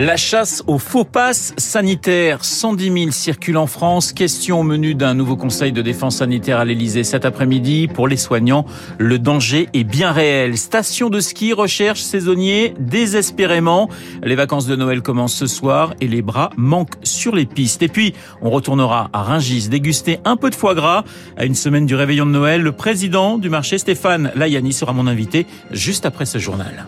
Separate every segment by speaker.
Speaker 1: La chasse aux faux passes sanitaires. 110 000 circulent en France. Question au menu d'un nouveau conseil de défense sanitaire à l'Elysée cet après-midi. Pour les soignants, le danger est bien réel. Station de ski, recherche saisonnier désespérément. Les vacances de Noël commencent ce soir et les bras manquent sur les pistes. Et puis, on retournera à Ringis déguster un peu de foie gras. À une semaine du réveillon de Noël, le président du marché, Stéphane Layani, sera mon invité juste après ce journal.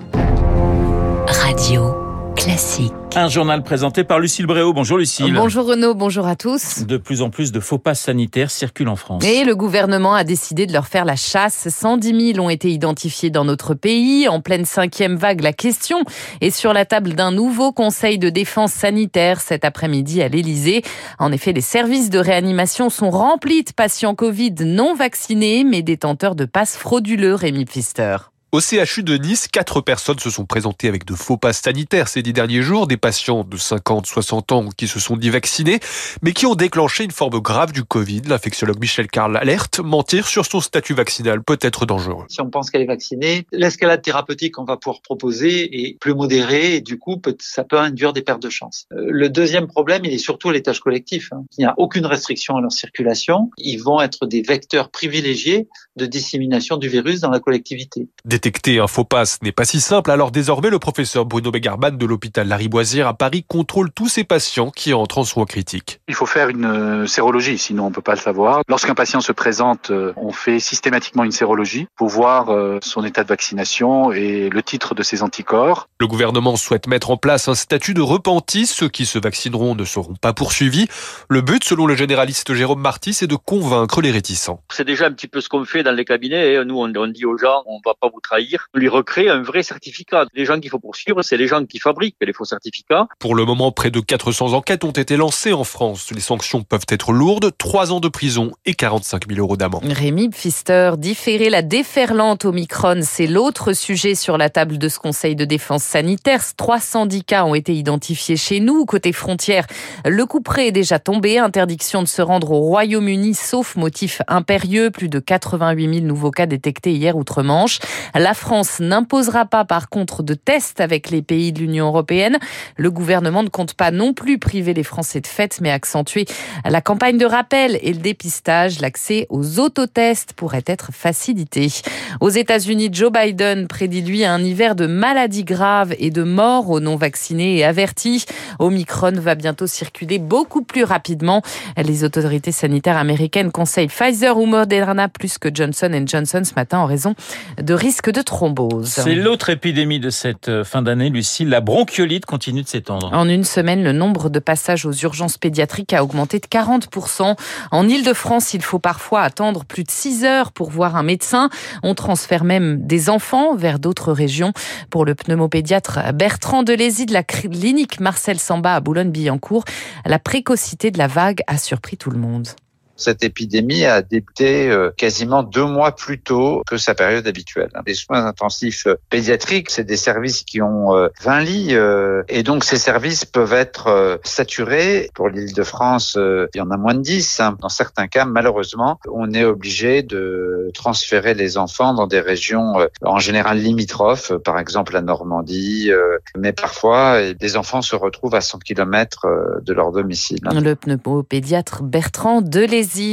Speaker 2: Radio Classique.
Speaker 1: Un journal présenté par Lucille Bréau. Bonjour Lucille.
Speaker 3: Bonjour Renaud, bonjour à tous.
Speaker 1: De plus en plus de faux passes sanitaires circulent en France.
Speaker 3: Et le gouvernement a décidé de leur faire la chasse. 110 000 ont été identifiés dans notre pays. En pleine cinquième vague, la question est sur la table d'un nouveau conseil de défense sanitaire cet après-midi à l'Elysée. En effet, les services de réanimation sont remplis de patients Covid non vaccinés, mais détenteurs de passes frauduleux, Rémi Pfister.
Speaker 4: Au CHU de Nice, quatre personnes se sont présentées avec de faux passes sanitaires ces dix derniers jours, des patients de 50, 60 ans qui se sont dit vaccinés, mais qui ont déclenché une forme grave du Covid. L'infectiologue Michel Carl alerte, mentir sur son statut vaccinal peut être dangereux.
Speaker 5: Si on pense qu'elle est vaccinée, l'escalade thérapeutique qu'on va pouvoir proposer est plus modérée et du coup, ça peut induire des pertes de chance. Euh, le deuxième problème, il est surtout à l'étage collectif. Hein. Il n'y a aucune restriction à leur circulation. Ils vont être des vecteurs privilégiés de dissémination du virus dans la collectivité.
Speaker 4: Détecter un faux passe n'est pas si simple, alors désormais le professeur Bruno Begarman de l'hôpital Lariboisière à Paris contrôle tous ces patients qui entrent en soins critiques.
Speaker 6: Il faut faire une euh, sérologie, sinon on peut pas le savoir. Lorsqu'un patient se présente, euh, on fait systématiquement une sérologie pour voir euh, son état de vaccination et le titre de ses anticorps.
Speaker 4: Le gouvernement souhaite mettre en place un statut de repenti. Ceux qui se vaccineront ne seront pas poursuivis. Le but, selon le généraliste Jérôme Marty, c'est de convaincre les réticents.
Speaker 7: C'est déjà un petit peu ce qu'on fait dans les cabinets. Hein. Nous, on, dit aux gens, on va pas vous trahir, lui recréer un vrai certificat. Les gens qu'il faut poursuivre, c'est les gens qui fabriquent les faux certificats.
Speaker 4: Pour le moment, près de 400 enquêtes ont été lancées en France. Les sanctions peuvent être lourdes, 3 ans de prison et 45 000 euros d'amende.
Speaker 3: Rémi Pfister, différer la déferlante Omicron, c'est l'autre sujet sur la table de ce Conseil de défense sanitaire. 310 cas ont été identifiés chez nous. Côté frontière, le coup près est déjà tombé. Interdiction de se rendre au Royaume-Uni, sauf motif impérieux. Plus de 88 000 nouveaux cas détectés hier outre-Manche. La France n'imposera pas par contre de tests avec les pays de l'Union européenne. Le gouvernement ne compte pas non plus priver les Français de fêtes, mais accentuer la campagne de rappel et le dépistage. L'accès aux autotests pourrait être facilité. Aux États-Unis, Joe Biden prédit lui un hiver de maladies graves et de morts aux non-vaccinés et avertis. Omicron va bientôt circuler beaucoup plus rapidement. Les autorités sanitaires américaines conseillent Pfizer ou Moderna plus que Johnson Johnson ce matin en raison de risques de thrombose.
Speaker 1: C'est l'autre épidémie de cette euh, fin d'année, Lucie. La bronchiolite continue de s'étendre.
Speaker 3: En une semaine, le nombre de passages aux urgences pédiatriques a augmenté de 40%. En Ile-de-France, il faut parfois attendre plus de 6 heures pour voir un médecin. On transfère même des enfants vers d'autres régions. Pour le pneumopédiatre Bertrand Delézy de la clinique Marcel Samba à Boulogne-Billancourt, la précocité de la vague a surpris tout le monde
Speaker 5: cette épidémie a débuté euh, quasiment deux mois plus tôt que sa période habituelle. Les soins intensifs euh, pédiatriques, c'est des services qui ont 20 euh, lits et donc ces services peuvent être saturés. Pour l'île de France, il y en a moins de 10. Hein. Dans certains cas, malheureusement, on est obligé de transférer les enfants dans des régions en général limitrophes, par exemple la Normandie, mais parfois des enfants se retrouvent à 100 km de leur domicile.
Speaker 3: Le pneumopédiatre Bertrand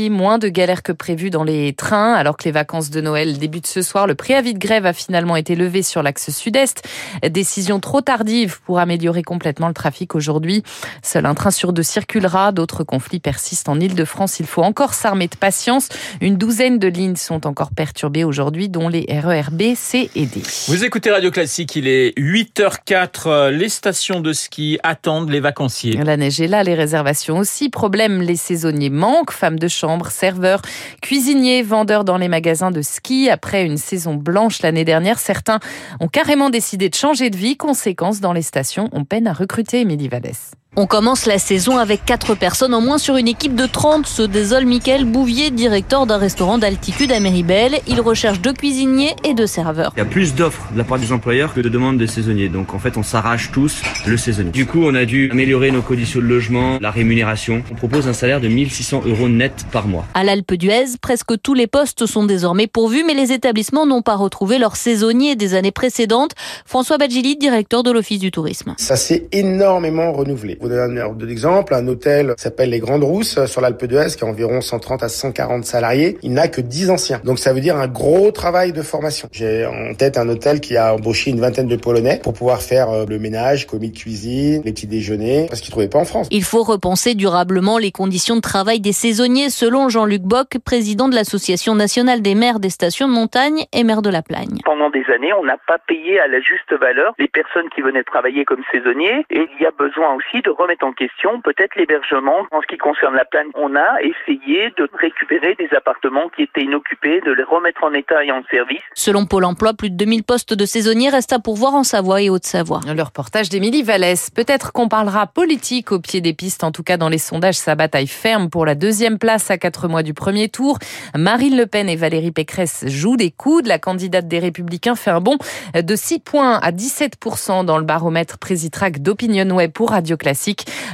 Speaker 3: Moins de galères que prévu dans les trains. Alors que les vacances de Noël débutent ce soir, le préavis de grève a finalement été levé sur l'axe sud-est. Décision trop tardive pour améliorer complètement le trafic aujourd'hui. Seul un train sur deux circulera. D'autres conflits persistent en Ile-de-France. Il faut encore s'armer de patience. Une douzaine de lignes sont encore perturbées aujourd'hui, dont les RERB, C et D.
Speaker 1: Vous écoutez Radio Classique, il est 8h04. Les stations de ski attendent les vacanciers.
Speaker 3: La neige est là, les réservations aussi. Problème, les saisonniers manquent. Femmes de chambre, serveurs, cuisiniers, vendeurs dans les magasins de ski. Après une saison blanche l'année dernière, certains ont carrément décidé de changer de vie. Conséquence, dans les stations, on peine à recruter Émilie Vallès.
Speaker 8: On commence la saison avec 4 personnes en moins sur une équipe de 30, se désole Michael Bouvier, directeur d'un restaurant d'altitude à Méribel. Il recherche deux cuisiniers et deux serveurs.
Speaker 9: Il y a plus d'offres de la part des employeurs que de demandes des saisonniers. Donc en fait, on s'arrache tous le saisonnier. Du coup, on a dû améliorer nos conditions de logement, la rémunération. On propose un salaire de 1600 euros net par mois.
Speaker 8: À l'Alpe d'Huez, presque tous les postes sont désormais pourvus, mais les établissements n'ont pas retrouvé leurs saisonniers des années précédentes. François Badgili, directeur de l'Office du tourisme.
Speaker 10: Ça s'est énormément renouvelé vous donner un ordre d'exemple, un hôtel s'appelle les Grandes Rousses sur l'Alpe d'Huez qui a environ 130 à 140 salariés. Il n'a que 10 anciens. Donc ça veut dire un gros travail de formation. J'ai en tête un hôtel qui a embauché une vingtaine de Polonais pour pouvoir faire euh, le ménage, commis de cuisine, les petits déjeuners, parce qu'ils trouvaient pas en France.
Speaker 8: Il faut repenser durablement les conditions de travail des saisonniers, selon Jean-Luc Bock, président de l'Association nationale des maires des stations de montagne et maire de la Plagne.
Speaker 11: Pendant des années, on n'a pas payé à la juste valeur les personnes qui venaient travailler comme saisonniers et il y a besoin aussi de remettre en question peut-être l'hébergement. En ce qui concerne la plaine, on a essayé de récupérer des appartements qui étaient inoccupés, de les remettre en état et en service.
Speaker 8: Selon Pôle emploi, plus de 2000 postes de saisonniers restent à pourvoir en Savoie et Haute-Savoie.
Speaker 3: Le reportage d'Émilie Vallès. Peut-être qu'on parlera politique au pied des pistes. En tout cas, dans les sondages, sa bataille ferme pour la deuxième place à quatre mois du premier tour. Marine Le Pen et Valérie Pécresse jouent des coudes. La candidate des Républicains fait un bond de 6 points à 17% dans le baromètre Présitrac d'Opinion Web pour Radio Classique.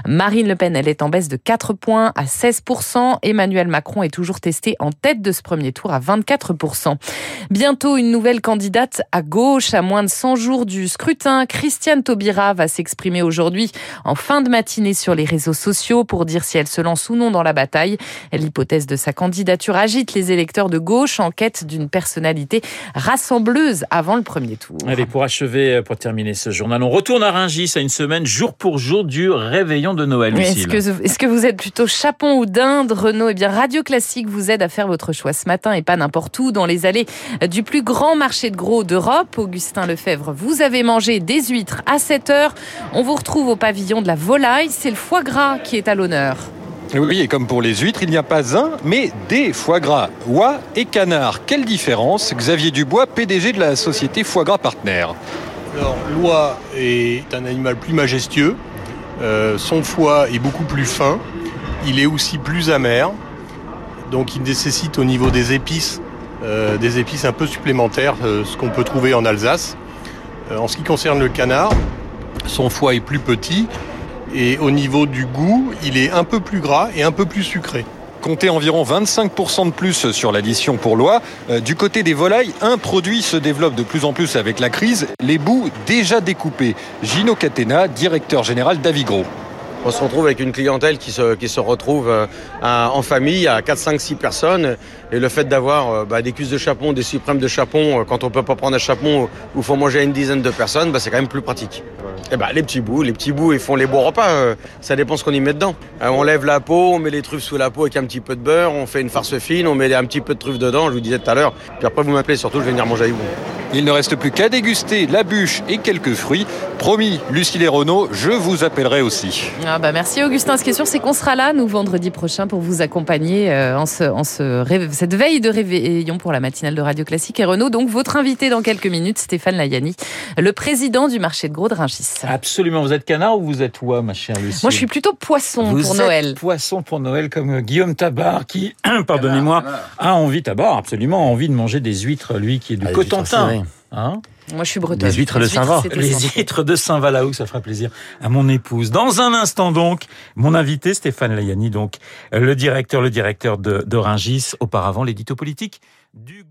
Speaker 3: Marine Le Pen, elle est en baisse de 4 points à 16%. Emmanuel Macron est toujours testé en tête de ce premier tour à 24%. Bientôt une nouvelle candidate à gauche, à moins de 100 jours du scrutin. Christiane Taubira va s'exprimer aujourd'hui en fin de matinée sur les réseaux sociaux pour dire si elle se lance ou non dans la bataille. L'hypothèse de sa candidature agite les électeurs de gauche en quête d'une personnalité rassembleuse avant le premier tour.
Speaker 1: Allez, pour achever, pour terminer ce journal, on retourne à Rungis à une semaine jour pour jour du réveillon de Noël.
Speaker 3: Est-ce que, est que, vous êtes plutôt chapon ou dinde, Renaud? Eh bien, Radio Classique vous aide à faire votre choix ce matin et pas n'importe où, dans les allées du plus grand marché de gros d'Europe. Augustin Lefebvre, vous avez mangé des huîtres à 7 heures. On vous retrouve au pavillon de la volaille. C'est le foie gras qui est à l'honneur.
Speaker 12: Oui, et comme pour les huîtres, il n'y a pas un, mais des foie gras, oie et canard. Quelle différence? Xavier Dubois, PDG de la société Foie Gras Partenaire.
Speaker 13: Alors, l'oie est un animal plus majestueux. Euh, son foie est beaucoup plus fin. Il est aussi plus amer. Donc, il nécessite au niveau des épices euh, des épices un peu supplémentaires, euh, ce qu'on peut trouver en Alsace. En ce qui concerne le canard, son foie est plus petit et au niveau du goût, il est un peu plus gras et un peu plus sucré.
Speaker 12: Comptez environ 25% de plus sur l'addition pour l'oie. Du côté des volailles, un produit se développe de plus en plus avec la crise, les bouts déjà découpés. Gino Catena, directeur général d'Avigro.
Speaker 14: On se retrouve avec une clientèle qui se, retrouve euh, en famille à 4, 5, 6 personnes. Et le fait d'avoir euh, bah, des cuisses de chapon, des suprêmes de chapon, euh, quand on peut pas prendre un chapon où il faut manger à une dizaine de personnes, bah, c'est quand même plus pratique. Et bah, les petits bouts, les petits bouts, ils font les beaux repas. ça dépend ce qu'on y met dedans. on lève la peau, on met les truffes sous la peau avec un petit peu de beurre, on fait une farce fine, on met un petit peu de truffes dedans, je vous disais tout à l'heure. Puis après, vous m'appelez, surtout, je vais venir manger avec vous.
Speaker 12: Il ne reste plus qu'à déguster la bûche et quelques fruits. Promis, Lucille et Renaud, je vous appellerai aussi.
Speaker 3: Ah bah merci Augustin. Ce qui est sûr, c'est qu'on sera là, nous, vendredi prochain, pour vous accompagner euh, en, ce, en ce, cette veille de réveillon pour la matinale de Radio Classique. Et Renaud, donc votre invité dans quelques minutes, Stéphane Layani, le président du marché de gros de Rungis.
Speaker 1: Absolument. Vous êtes canard ou vous êtes oie, ma chère Lucille
Speaker 3: Moi, je suis plutôt poisson
Speaker 1: vous
Speaker 3: pour
Speaker 1: êtes
Speaker 3: Noël.
Speaker 1: Poisson pour Noël, comme Guillaume Tabar, qui, pardonnez-moi, a envie, Tabar, absolument, a envie de manger des huîtres, lui, qui est du
Speaker 15: Ah,
Speaker 1: Cotentin. Hein
Speaker 3: Moi, je suis bretonne.
Speaker 15: Les huîtres de Saint-Vaast.
Speaker 3: c'est
Speaker 1: les huîtres de Saint-Valaou, ça fera plaisir à mon épouse. Dans un instant donc, mon invité Stéphane Layani, donc le directeur, le directeur de, de Rungis, auparavant l'édito politique du